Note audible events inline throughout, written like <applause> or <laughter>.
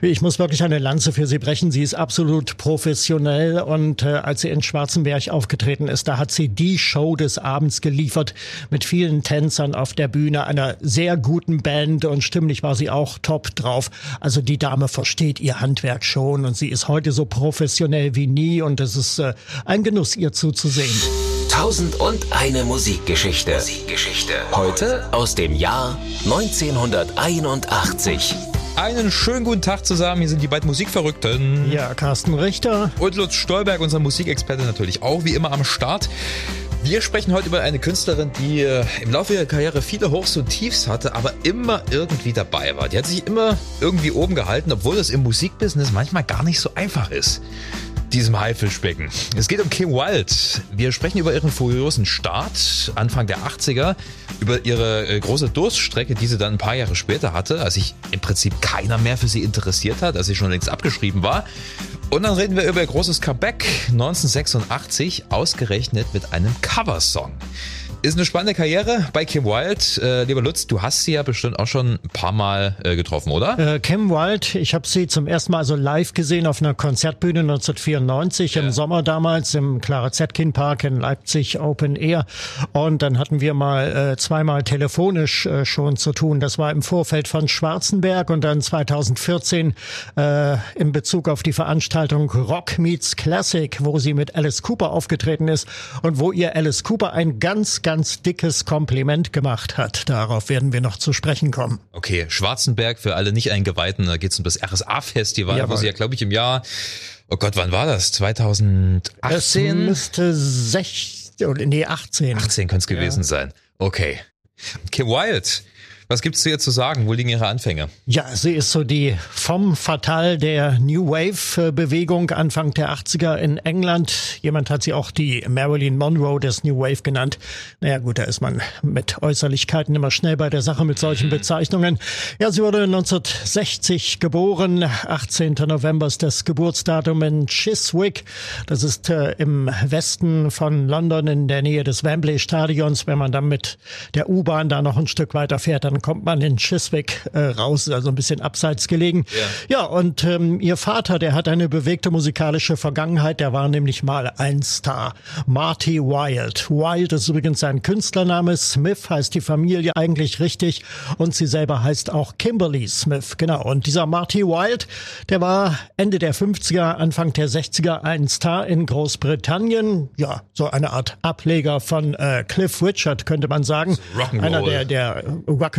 Ich muss wirklich eine Lanze für sie brechen. Sie ist absolut professionell und äh, als sie in Schwarzenberg aufgetreten ist, da hat sie die Show des Abends geliefert mit vielen Tänzern auf der Bühne, einer sehr guten Band und stimmlich war sie auch top drauf. Also die Dame versteht ihr Handwerk schon und sie ist heute so professionell wie nie und es ist äh, ein Genuss, ihr zuzusehen. Tausend und eine Musikgeschichte. Musikgeschichte. Heute aus dem Jahr 1981. Einen schönen guten Tag zusammen. Hier sind die beiden Musikverrückten. Ja, Carsten Richter. Und Lutz Stolberg, unser Musikexperte natürlich auch wie immer am Start. Wir sprechen heute über eine Künstlerin, die äh, im Laufe ihrer Karriere viele Hochs und Tiefs hatte, aber immer irgendwie dabei war. Die hat sich immer irgendwie oben gehalten, obwohl das im Musikbusiness manchmal gar nicht so einfach ist diesem Haifischbecken. Es geht um Kim Wilde. Wir sprechen über ihren furiosen Start Anfang der 80er, über ihre äh, große Durststrecke, die sie dann ein paar Jahre später hatte, als sich im Prinzip keiner mehr für sie interessiert hat, als sie schon längst abgeschrieben war. Und dann reden wir über ihr großes Comeback 1986, ausgerechnet mit einem Coversong. Ist eine spannende Karriere bei Kim Wilde. Äh, lieber Lutz, du hast sie ja bestimmt auch schon ein paar Mal äh, getroffen, oder? Äh, Kim Wilde, ich habe sie zum ersten Mal also live gesehen auf einer Konzertbühne 1994 ja. im Sommer damals im Clara Zetkin Park in Leipzig Open Air. Und dann hatten wir mal äh, zweimal telefonisch äh, schon zu tun. Das war im Vorfeld von Schwarzenberg und dann 2014 äh, in Bezug auf die Veranstaltung Rock Meets Classic, wo sie mit Alice Cooper aufgetreten ist und wo ihr Alice Cooper ein ganz, ganz ganz dickes Kompliment gemacht hat. Darauf werden wir noch zu sprechen kommen. Okay, Schwarzenberg für alle nicht eingeweihten, da geht es um das RSA-Festival, Jawohl. wo sie ja, glaube ich, im Jahr, oh Gott, wann war das? 2018? Es müsste 16, oder nee, 18. 18 könnte es gewesen ja. sein. Okay. Kim Wilde was gibt's zu ihr zu sagen? Wo liegen ihre Anfänge? Ja, sie ist so die vom Fatal der New Wave Bewegung Anfang der 80er in England. Jemand hat sie auch die Marilyn Monroe des New Wave genannt. Naja gut, da ist man mit Äußerlichkeiten immer schnell bei der Sache mit solchen mhm. Bezeichnungen. Ja, sie wurde 1960 geboren. 18. November ist das Geburtsdatum in Chiswick. Das ist äh, im Westen von London in der Nähe des Wembley Stadions. Wenn man dann mit der U-Bahn da noch ein Stück weiter fährt, dann kommt man in Chiswick äh, raus, also ein bisschen abseits gelegen. Ja, ja und ähm, ihr Vater, der hat eine bewegte musikalische Vergangenheit, der war nämlich mal ein Star. Marty Wild. Wild ist übrigens sein Künstlername, Smith heißt die Familie eigentlich richtig und sie selber heißt auch Kimberly Smith, genau. Und dieser Marty Wild, der war Ende der 50er, Anfang der 60er ein Star in Großbritannien. Ja, so eine Art Ableger von äh, Cliff Richard, könnte man sagen. Einer der, der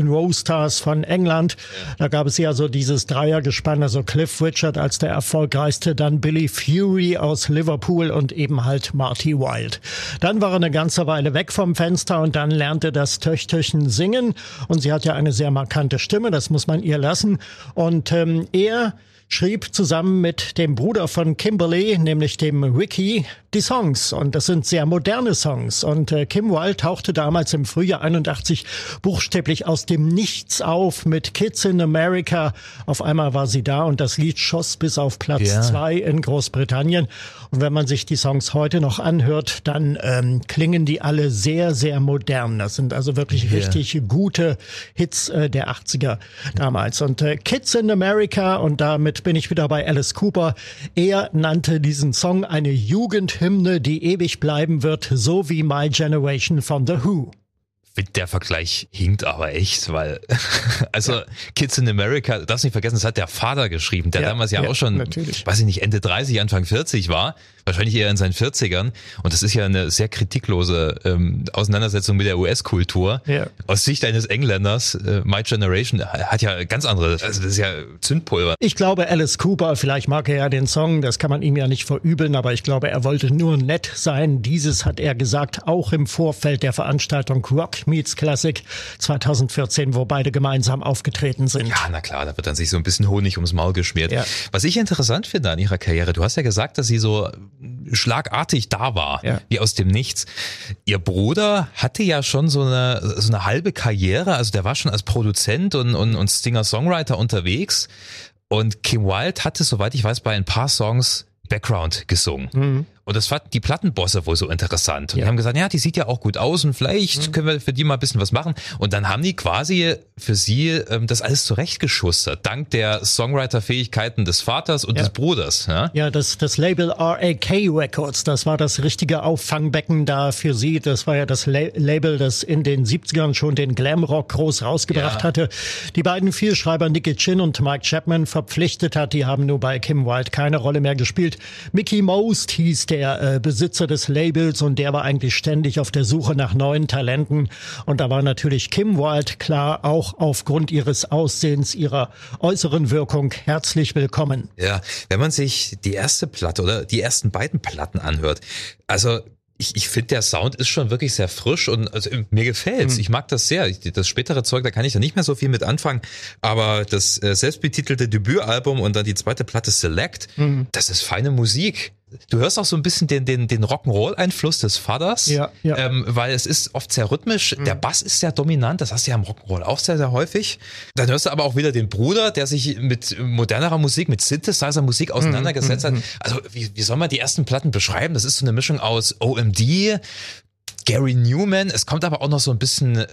Rock'n'Roll Stars von England. Da gab es ja so dieses Dreiergespann, also Cliff Richard als der erfolgreichste, dann Billy Fury aus Liverpool und eben halt Marty Wild. Dann war er eine ganze Weile weg vom Fenster und dann lernte das Töchterchen singen und sie hat ja eine sehr markante Stimme, das muss man ihr lassen. Und ähm, er schrieb zusammen mit dem Bruder von Kimberly, nämlich dem Ricky, die Songs. Und das sind sehr moderne Songs. Und äh, Kim Wilde tauchte damals im Frühjahr 81 buchstäblich aus dem Nichts auf mit Kids in America. Auf einmal war sie da und das Lied schoss bis auf Platz ja. zwei in Großbritannien. Und wenn man sich die Songs heute noch anhört, dann ähm, klingen die alle sehr, sehr modern. Das sind also wirklich yeah. richtig gute Hits äh, der 80er damals. Und äh, Kids in America, und damit bin ich wieder bei Alice Cooper, er nannte diesen Song eine Jugendhymne, die ewig bleiben wird, so wie My Generation von The Who der Vergleich hinkt aber echt, weil, <laughs> also ja. Kids in America, darfst nicht vergessen, das hat der Vater geschrieben, der ja, damals ja, ja, auch schon, natürlich. weiß ich nicht, Ende 30, Anfang 40 war, wahrscheinlich eher in seinen 40ern. Und das ist ja eine sehr kritiklose ähm, Auseinandersetzung mit der US-Kultur. Ja. Aus Sicht eines Engländers, äh, My Generation hat ja ganz andere, also das ist ja Zündpulver. Ich glaube, Alice Cooper, vielleicht mag er ja den Song, das kann man ihm ja nicht verübeln, aber ich glaube, er wollte nur nett sein. Dieses hat er gesagt, auch im Vorfeld der Veranstaltung Rock Meets Classic 2014, wo beide gemeinsam aufgetreten sind. Ja, na klar, da wird dann sich so ein bisschen Honig ums Maul geschmiert. Ja. Was ich interessant finde an ihrer Karriere, du hast ja gesagt, dass sie so schlagartig da war, ja. wie aus dem Nichts. Ihr Bruder hatte ja schon so eine, so eine halbe Karriere, also der war schon als Produzent und, und, und Singer-Songwriter unterwegs. Und Kim Wilde hatte, soweit ich weiß, bei ein paar Songs Background gesungen. Mhm. Und das fanden die Plattenbosse wohl so interessant. Und Ja. die haben gesagt, ja, die sieht ja auch gut aus und vielleicht können wir für die mal ein bisschen was machen. Und dann haben die quasi für sie ähm, das alles zurechtgeschustert, dank der Songwriter-Fähigkeiten des Vaters und Ja. des Bruders. Ja? Ja, das, das Label RAK Records, das war das richtige Auffangbecken da für sie. Das war ja das La Label, das in den 70ern schon den Glamrock groß rausgebracht Ja. hatte. Die beiden Vielschreiber Nicky Chin und Mike Chapman verpflichtet hat, die haben nur bei Kim Wilde keine Rolle mehr gespielt. Mickey Most hieß der äh, Besitzer des Labels und der war eigentlich ständig auf der Suche nach neuen Talenten. Und da war natürlich Kim Wilde klar auch aufgrund ihres Aussehens, ihrer äußeren Wirkung herzlich willkommen. Ja, wenn man sich die erste Platte oder die ersten beiden Platten anhört, also ich, ich finde, der Sound ist schon wirklich sehr frisch und also, mir gefällt's. Ich mag das sehr. Ich, das spätere Zeug, da kann ich ja nicht mehr so viel mit anfangen. Aber das äh, selbstbetitelte Debütalbum und dann die zweite Platte Select, das ist feine Musik. Du hörst auch so ein bisschen den, den, den Rock'n'Roll-Einfluss des Vaters, Ja, ja. Ähm, weil es ist oft sehr rhythmisch. Der Bass ist sehr dominant, das hast du ja im Rock'n'Roll auch sehr, sehr häufig. Dann hörst du aber auch wieder den Bruder, der sich mit modernerer Musik, mit Synthesizer-Musik auseinandergesetzt hat. Also wie, wie soll man die ersten Platten beschreiben? Das ist so eine Mischung aus OMD, Gary Newman, es kommt aber auch noch so ein bisschen äh,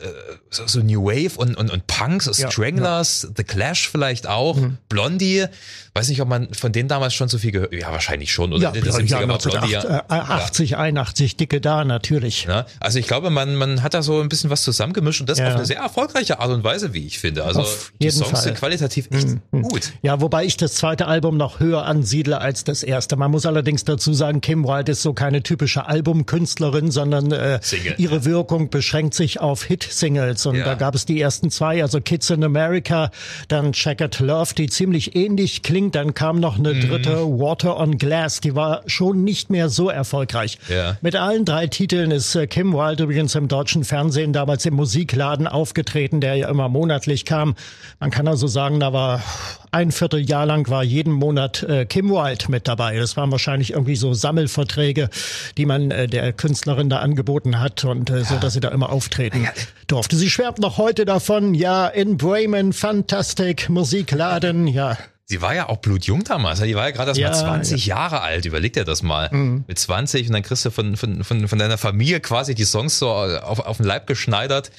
so, so New Wave und, und, und Punks, so Ja, Stranglers, The Clash vielleicht auch, Blondie. Weiß nicht, ob man von denen damals schon so viel gehört. Ja, wahrscheinlich schon. Oder Ja, in den ja, 70er ja, war Blondie 1980, 81, dicke da, natürlich. Also ich glaube, man, man hat da so ein bisschen was zusammengemischt und das Ja. auf eine sehr erfolgreiche Art und Weise, wie ich finde. Also Auf die jeden Songs Fall. Mhm. sind qualitativ echt gut. Ja, wobei ich das zweite Album noch höher ansiedle als das erste. Man muss allerdings dazu sagen, Kim Wilde ist so keine typische Albumkünstlerin, sondern äh, Single. ihre Wirkung beschränkt sich auf Hit-Singles. Und Ja. da gab es die ersten zwei, also Kids in America, dann Checkered Love, die ziemlich ähnlich klingt. Dann kam noch eine Mhm. dritte, Water on Glass, die war schon nicht mehr so erfolgreich. Ja. Mit allen drei Titeln ist äh, Kim Wilde übrigens im deutschen Fernsehen damals im Musikladen aufgetreten, der ja immer monatlich kam. Man kann also sagen, da war ein Vierteljahr lang war jeden Monat äh, Kim Wilde mit dabei. Das waren wahrscheinlich irgendwie so Sammelverträge, die man äh, der Künstlerin da angeboten hat und äh, so, dass sie da immer auftreten durfte. Sie schwärmt noch heute davon, ja, in Bremen, Fantastic, Musikladen, ja. Sie war ja auch blutjung damals. Die war ja gerade erst Ja, mal 20 Jahre alt. Überleg dir das mal. Mit 20 und dann kriegst du von, von, von, von deiner Familie quasi die Songs so auf, auf den Leib geschneidert.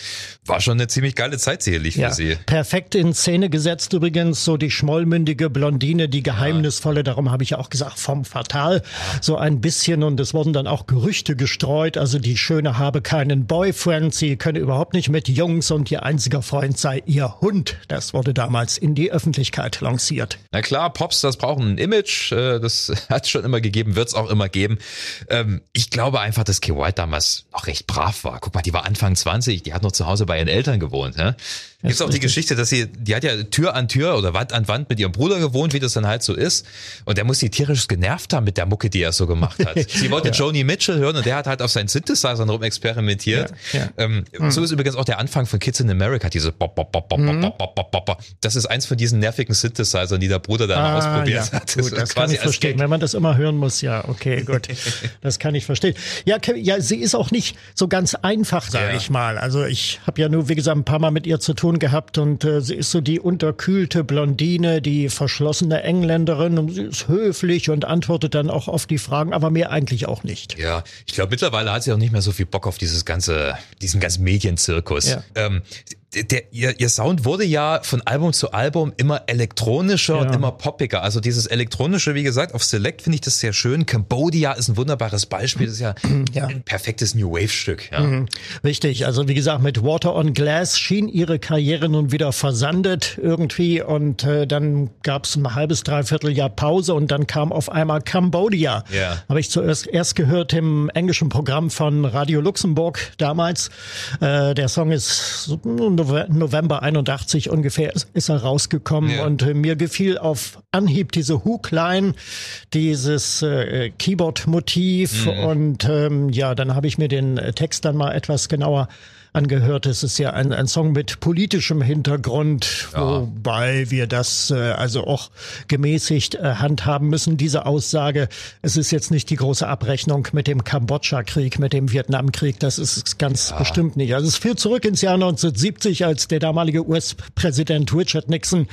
War schon eine ziemlich geile Zeit sicherlich für Ja, sie. perfekt in Szene gesetzt übrigens, so die schmollmündige Blondine, die geheimnisvolle, darum habe ich ja auch gesagt, vom Fatal, so ein bisschen und es wurden dann auch Gerüchte gestreut, also die Schöne habe keinen Boyfriend, sie könne überhaupt nicht mit Jungs und ihr einziger Freund sei ihr Hund. Das wurde damals in die Öffentlichkeit lanciert. Na klar, Popstars brauchen ein Image, äh, das <laughs> hat schon immer gegeben, wird's auch immer geben. Ähm, Ich glaube einfach, dass Kay White damals noch recht brav war. Guck mal, die war Anfang 20, die hat noch zu Hause bei ihren Eltern gewohnt. Gibt es auch die Geschichte, dass sie, die hat ja Tür an Tür oder Wand an Wand mit ihrem Bruder gewohnt, wie das dann halt so ist. Und der muss die tierisch genervt haben mit der Mucke, die er so gemacht hat. <laughs> Sie wollte ja. Joni Mitchell hören und der hat halt auf seinen Synthesizer rumexperimentiert. Ja, ja. Ähm, mhm. So ist übrigens auch der Anfang von Kids in America, diese bop, bop, bop, mhm. bop, bop, bop, bop, bop. Das ist eins von diesen nervigen Synthesizern, die der Bruder dann ah, ausprobiert ja. hat. <laughs> Das, gut, das kann ich verstehen. Wenn man das immer hören muss, ja, okay, gut. <laughs> das kann ich verstehen. Ja, ja, sie ist auch nicht so ganz einfach, sage ich mal. Also ich habe ja nur, wie gesagt, ein paar Mal mit ihr zu tun gehabt und äh, sie ist so die unterkühlte Blondine, die verschlossene Engländerin und sie ist höflich und antwortet dann auch auf die Fragen, aber mehr eigentlich auch nicht. Ja, ich glaube mittlerweile hat sie auch nicht mehr so viel Bock auf dieses ganze, diesen ganzen Medienzirkus. Ja. Ähm, der, ihr, ihr Sound wurde ja von Album zu Album immer elektronischer und Ja. immer poppiger. Also dieses elektronische, wie gesagt, auf Select finde ich das sehr schön. Cambodia ist ein wunderbares Beispiel. Das ist ja, <clears throat> Ja. ein perfektes New Wave Stück. Ja. Richtig, also wie gesagt, mit Water on Glass schien ihre Karriere nun wieder versandet irgendwie und äh, dann gab es ein halbes, dreiviertel Jahr Pause und dann kam auf einmal Cambodia. Ja. Habe ich zuerst erst gehört im englischen Programm von Radio Luxemburg damals. Äh, der Song ist November 81 ungefähr ist, ist er rausgekommen. Ja. und äh, mir gefiel auf Anhieb diese Hookline, dieses äh, Keyboard-Motiv. Und ähm, ja, dann habe ich mir den Text dann mal etwas genauer angehört. Es ist ja ein, ein Song mit politischem Hintergrund, ja. wobei wir das äh, also auch gemäßigt äh, handhaben müssen. Diese Aussage, es ist jetzt nicht die große Abrechnung mit dem Kambodscha-Krieg, mit dem Vietnamkrieg, das ist ganz ja. bestimmt nicht. Also es führt zurück ins Jahr 1970, als der damalige US-Präsident Richard Nixon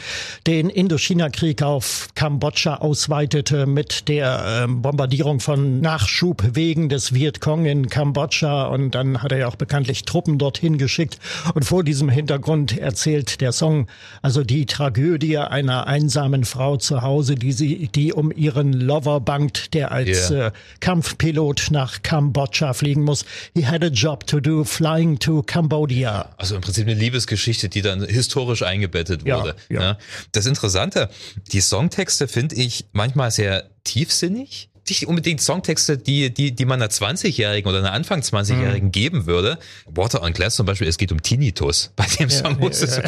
den Indochina-Krieg auf Kambodscha ausweitete mit der äh, Bombardierung von Nachschubwegen des Vietcong in Kambodscha und dann hat er ja auch bekanntlich Truppen dorthin geschickt und vor diesem Hintergrund erzählt der Song also die Tragödie einer einsamen Frau zu Hause, die sie die um ihren Lover bangt, der als yeah. äh, Kampfpilot nach Kambodscha fliegen muss. He had a job to do flying to Cambodia. Also im Prinzip eine Liebesgeschichte, die dann historisch eingebettet wurde. Ja, ja. Ne? Das Interessante, die Songtexte finde ich manchmal sehr tiefsinnig nicht unbedingt Songtexte, die, die, die man einer 20-Jährigen oder einer Anfang 20-Jährigen mhm. geben würde. Water on Glass zum Beispiel, es geht um Tinnitus. Bei dem Song ja, muss ja, es, ja.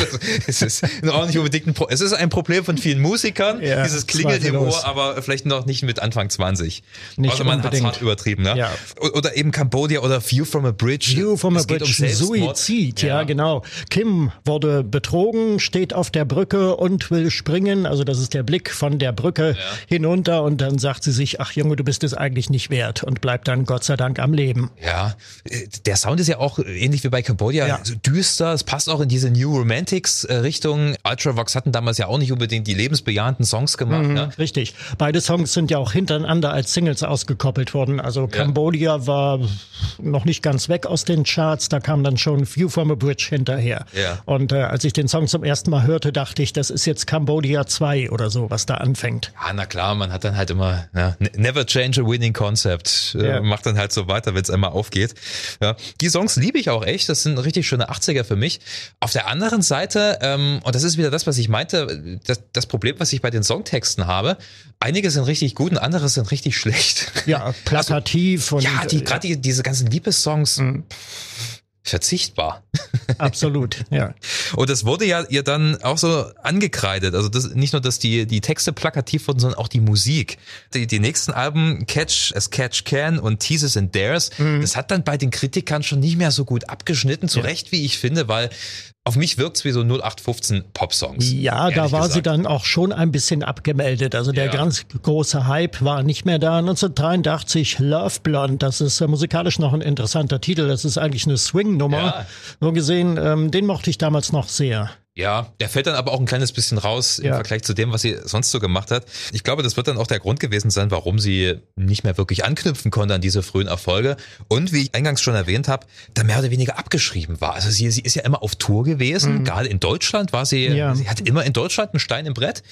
es ist auch nicht unbedingt ein, Pro es ist ein Problem von vielen Musikern. Ja, dieses klingelt im Ohr, aber vielleicht noch nicht mit Anfang 20. Nicht also man hat es hart übertrieben, ne? Ja. Oder eben Cambodia oder View from a Bridge. View from a Bridge, um Suizid, ja. genau. Kim wurde betrogen, steht auf der Brücke und will springen. Also das ist der Blick von der Brücke hinunter und dann sagt sie sich, ach Junge, Junge, du bist es eigentlich nicht wert und bleibt dann Gott sei Dank am Leben. Ja, der Sound ist ja auch ähnlich wie bei Cambodia, ja. so düster. Es passt auch in diese New Romantics äh, Richtung. Ultravox hatten damals ja auch nicht unbedingt die lebensbejahenden Songs gemacht. Mhm, ne? Richtig. Beide Songs sind ja auch hintereinander als Singles ausgekoppelt worden. Also Cambodia ja. war noch nicht ganz weg aus den Charts. Da kam dann schon View from a Bridge hinterher. Ja. Und äh, als ich den Song zum ersten Mal hörte, dachte ich, das ist jetzt Cambodia 2 oder so, was da anfängt. Ja, na klar, man hat dann halt immer ja, never never change a winning concept. Äh, ja. Macht dann halt so weiter, wenn es einmal aufgeht. Ja. Die Songs liebe ich auch echt. Das sind richtig schöne 80er für mich. Auf der anderen Seite, ähm, und das ist wieder das, was ich meinte, das, das Problem, was ich bei den Songtexten habe, einige sind richtig gut und andere sind richtig <laughs> schlecht. Ja, plakativ also, und. Ja, die, gerade die, diese ganzen Liebessongs. Mhm verzichtbar. <laughs> Absolut, ja. Und das wurde ja ihr dann auch so angekreidet. Also das, nicht nur, dass die, die Texte plakativ wurden, sondern auch die Musik. Die, die nächsten Alben, Catch as Catch Can und Teases and Dares, mhm. das hat dann bei den Kritikern schon nicht mehr so gut abgeschnitten, zu ja. Recht, wie ich finde, weil auf mich wirkt's wie so 0815 Pop-Songs. Ja, da war gesagt. sie dann auch schon ein bisschen abgemeldet. Also der ja. ganz große Hype war nicht mehr da. 1983 Love Blonde, das ist äh, musikalisch noch ein interessanter Titel. Das ist eigentlich eine Swing-Nummer. Ja. So gesehen, ähm, den mochte ich damals noch sehr. Ja, der fällt dann aber auch ein kleines bisschen raus im Vergleich zu dem, was sie sonst so gemacht hat. Ich glaube, das wird dann auch der Grund gewesen sein, warum sie nicht mehr wirklich anknüpfen konnte an diese frühen Erfolge. Und wie ich eingangs schon erwähnt habe, da mehr oder weniger abgeschrieben war. Also sie, sie ist ja immer auf Tour gewesen. Mhm. Gerade in Deutschland war sie, ja. sie hat immer in Deutschland einen Stein im Brett.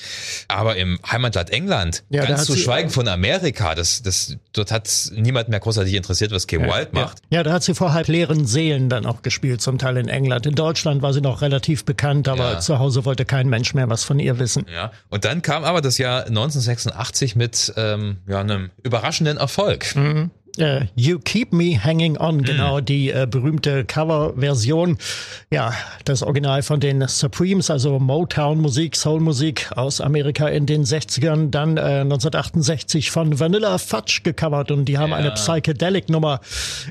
Aber im Heimatland England, ja, ganz zu schweigen von Amerika, das, das, dort hat niemand mehr großartig interessiert, was Kay ja, Wild macht. Ja. ja, da hat sie vor halb leeren Seelen dann auch gespielt, zum Teil in England. In Deutschland war sie noch relativ bekannt aber ja. zu Hause wollte kein Mensch mehr was von ihr wissen. Ja, und dann kam aber das Jahr 1986 mit ähm, ja, einem überraschenden Erfolg. Mhm. Uh, you Keep Me Hanging On, mhm. genau, die äh, berühmte Coverversion. Ja, das Original von den Supremes, also Motown-Musik, Soul-Musik aus Amerika in den 60ern, dann äh, 1968 von Vanilla Fudge gecovert und die haben ja. eine Psychedelic-Nummer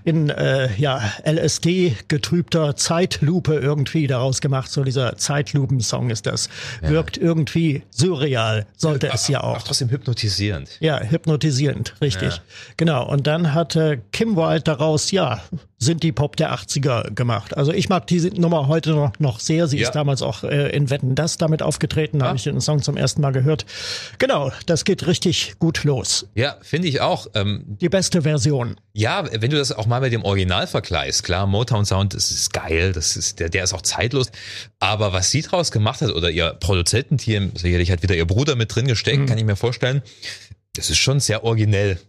in äh, ja, LSD getrübter Zeitlupe irgendwie daraus gemacht. So dieser Zeitlupen-Song ist das. Ja. Wirkt irgendwie surreal, sollte ja, es ja auch. Auch trotzdem hypnotisierend. Ja, hypnotisierend, richtig. Genau. Und dann hatte Kim Wilde daraus, ja, sind die Pop der 80er gemacht. Also ich mag diese Nummer heute noch, noch sehr. Sie ja. ist damals auch äh, in Wetten das damit aufgetreten. Da ja. habe ich den Song zum ersten Mal gehört. Genau, das geht richtig gut los. Ja, finde ich auch. Ähm, die beste Version. Ja, wenn du das auch mal mit dem Original vergleichst, klar, Motown Sound, das ist geil, das ist, der, der ist auch zeitlos. Aber was sie draus gemacht hat, oder ihr Produzententeam, sicherlich hat wieder ihr Bruder mit drin gesteckt, mhm. kann ich mir vorstellen, das ist schon sehr originell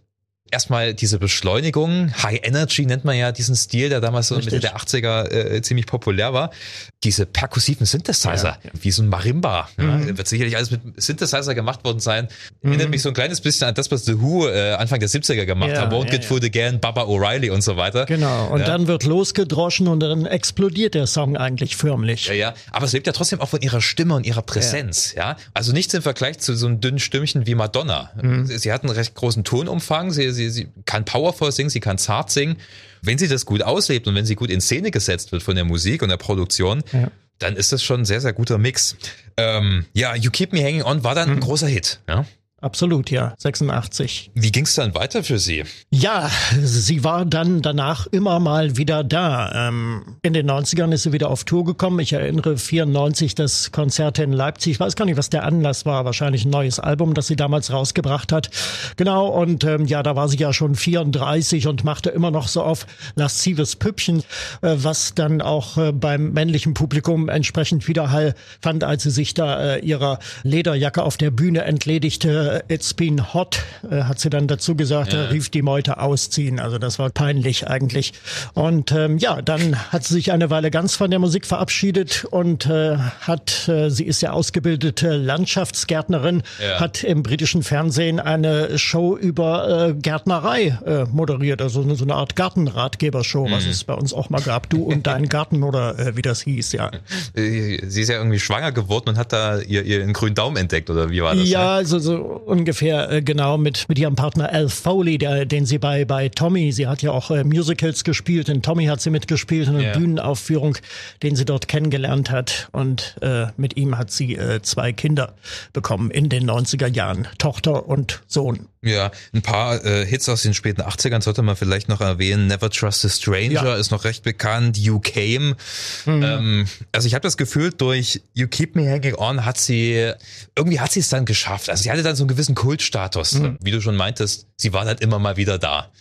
erstmal diese Beschleunigung, High Energy nennt man ja diesen Stil, der damals so Richtig. Mitte der 80er äh, ziemlich populär war. Diese perkussiven Synthesizer, ja. wie so ein Marimba. Mhm. Ja, wird sicherlich alles mit Synthesizer gemacht worden sein. Mhm. Erinnert mich so ein kleines bisschen an das, was The Who äh, Anfang der 70er gemacht ja, haben. Won't Get Fooled Again, Baba O'Reilly und so weiter. Genau. Und dann wird losgedroschen und dann explodiert der Song eigentlich förmlich. Ja, ja. Aber es lebt ja trotzdem auch von ihrer Stimme und ihrer Präsenz. Ja. Also nichts im Vergleich zu so einem dünnen Stimmchen wie Madonna. Mhm. Sie hat einen recht großen Tonumfang. Sie, sie, sie kann powerful singen, sie kann zart singen. Wenn sie das gut auslebt und wenn sie gut in Szene gesetzt wird von der Musik und der Produktion, ja. dann ist das schon ein sehr, sehr guter Mix. Ähm, ja, You Keep Me Hanging On war dann mhm. ein großer Hit. Ja? Absolut, ja, 86. Wie ging es dann weiter für Sie? Ja, sie war dann danach immer mal wieder da. Ähm, in den 90ern ist sie wieder auf Tour gekommen. Ich erinnere 94 das Konzert in Leipzig. Ich weiß gar nicht, was der Anlass war. Wahrscheinlich ein neues Album, das sie damals rausgebracht hat. Genau, und ähm, ja, da war sie ja schon 34 und machte immer noch so auf laszives Püppchen, äh, was dann auch äh, beim männlichen Publikum entsprechend Widerhall fand, als sie sich da äh, ihrer Lederjacke auf der Bühne entledigte äh, It's been hot, äh, hat sie dann dazu gesagt, ja. rief die Meute ausziehen. Also das war peinlich eigentlich. Und ähm, ja, dann hat sie sich eine Weile ganz von der Musik verabschiedet und äh, hat, äh, sie ist ja ausgebildete Landschaftsgärtnerin, ja. hat im britischen Fernsehen eine Show über äh, Gärtnerei äh, moderiert, also so eine Art Gartenratgebershow, mhm. was es bei uns auch mal gab. Du und dein <laughs> Garten oder äh, wie das hieß, ja. Äh, sie ist ja irgendwie schwanger geworden und hat da ihr, ihren grünen Daumen entdeckt oder wie war das? Ja, ne? also so ungefähr äh, genau mit, mit ihrem Partner Al Foley, der, den sie bei, bei Tommy, sie hat ja auch äh, Musicals gespielt, in Tommy hat sie mitgespielt, in einer yeah. Bühnenaufführung, den sie dort kennengelernt hat. Und äh, mit ihm hat sie äh, zwei Kinder bekommen in den 90er Jahren, Tochter und Sohn. Ja, ein paar äh, Hits aus den späten 80ern sollte man vielleicht noch erwähnen. Never Trust a Stranger ja. ist noch recht bekannt. You Came. Mhm. Ähm, also ich habe das Gefühl, durch You Keep Me Hanging On hat sie, irgendwie hat sie es dann geschafft. Also sie hatte dann so einen gewissen Kultstatus. Mhm. Wie du schon meintest, sie war halt immer mal wieder da.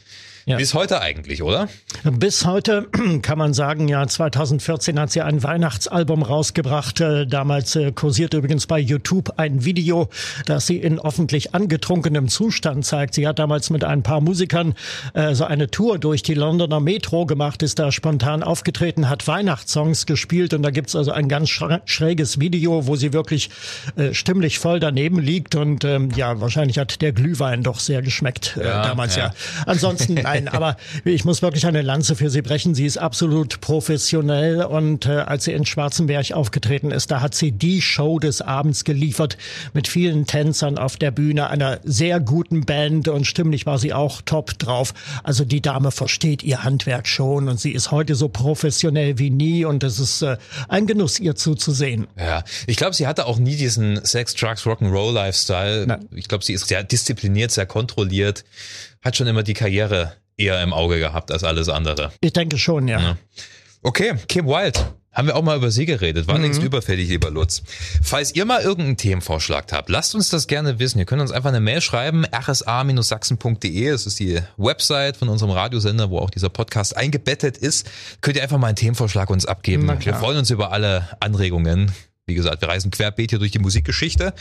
Ja. Bis heute eigentlich, oder? Bis heute <clears throat> kann man sagen, ja, 2014 hat sie ein Weihnachtsalbum rausgebracht. Äh, damals äh, kursierte übrigens bei YouTube ein Video, das sie in öffentlich angetrunkenem Zustand zeigt. Sie hat damals mit ein paar Musikern äh, so eine Tour durch die Londoner Metro gemacht, ist da spontan aufgetreten, hat Weihnachtssongs gespielt und da gibt's also ein ganz schräges Video, wo sie wirklich äh, stimmlich voll daneben liegt und ähm, ja, wahrscheinlich hat der Glühwein doch sehr geschmeckt äh, ja, damals ja. ja. Ansonsten Nein, <laughs> <laughs> aber ich muss wirklich eine Lanze für sie brechen. Sie ist absolut professionell und äh, als sie in Schwarzenberg aufgetreten ist, da hat sie die Show des Abends geliefert mit vielen Tänzern auf der Bühne, einer sehr guten Band und stimmlich war sie auch top drauf. Also die Dame versteht ihr Handwerk schon und sie ist heute so professionell wie nie und es ist äh, ein Genuss, ihr zuzusehen. Ja, ich glaube, sie hatte auch nie diesen Sex, Drugs, Rock'n'Roll Lifestyle. Nein. Ich glaube, sie ist sehr diszipliniert, sehr kontrolliert, hat schon immer die Karriere eher im Auge gehabt als alles andere. Ich denke schon, ja. ja. Okay, Kim Wild. Haben wir auch mal über sie geredet. War mhm. längst überfällig, lieber Lutz. Falls ihr mal irgendeinen Themenvorschlag habt, lasst uns das gerne wissen. Ihr könnt uns einfach eine Mail schreiben, rsa-sachsen.de. Das ist die Website von unserem Radiosender, wo auch dieser Podcast eingebettet ist. Könnt ihr einfach mal einen Themenvorschlag uns abgeben. Wir freuen uns über alle Anregungen. Wie gesagt, wir reisen querbeet hier durch die Musikgeschichte.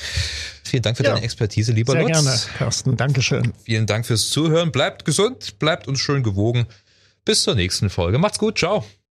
Vielen Dank für ja, deine Expertise, lieber sehr Lutz. Sehr gerne, Carsten. Dankeschön. Vielen Dank fürs Zuhören. Bleibt gesund, bleibt uns schön gewogen. Bis zur nächsten Folge. Macht's gut. Ciao.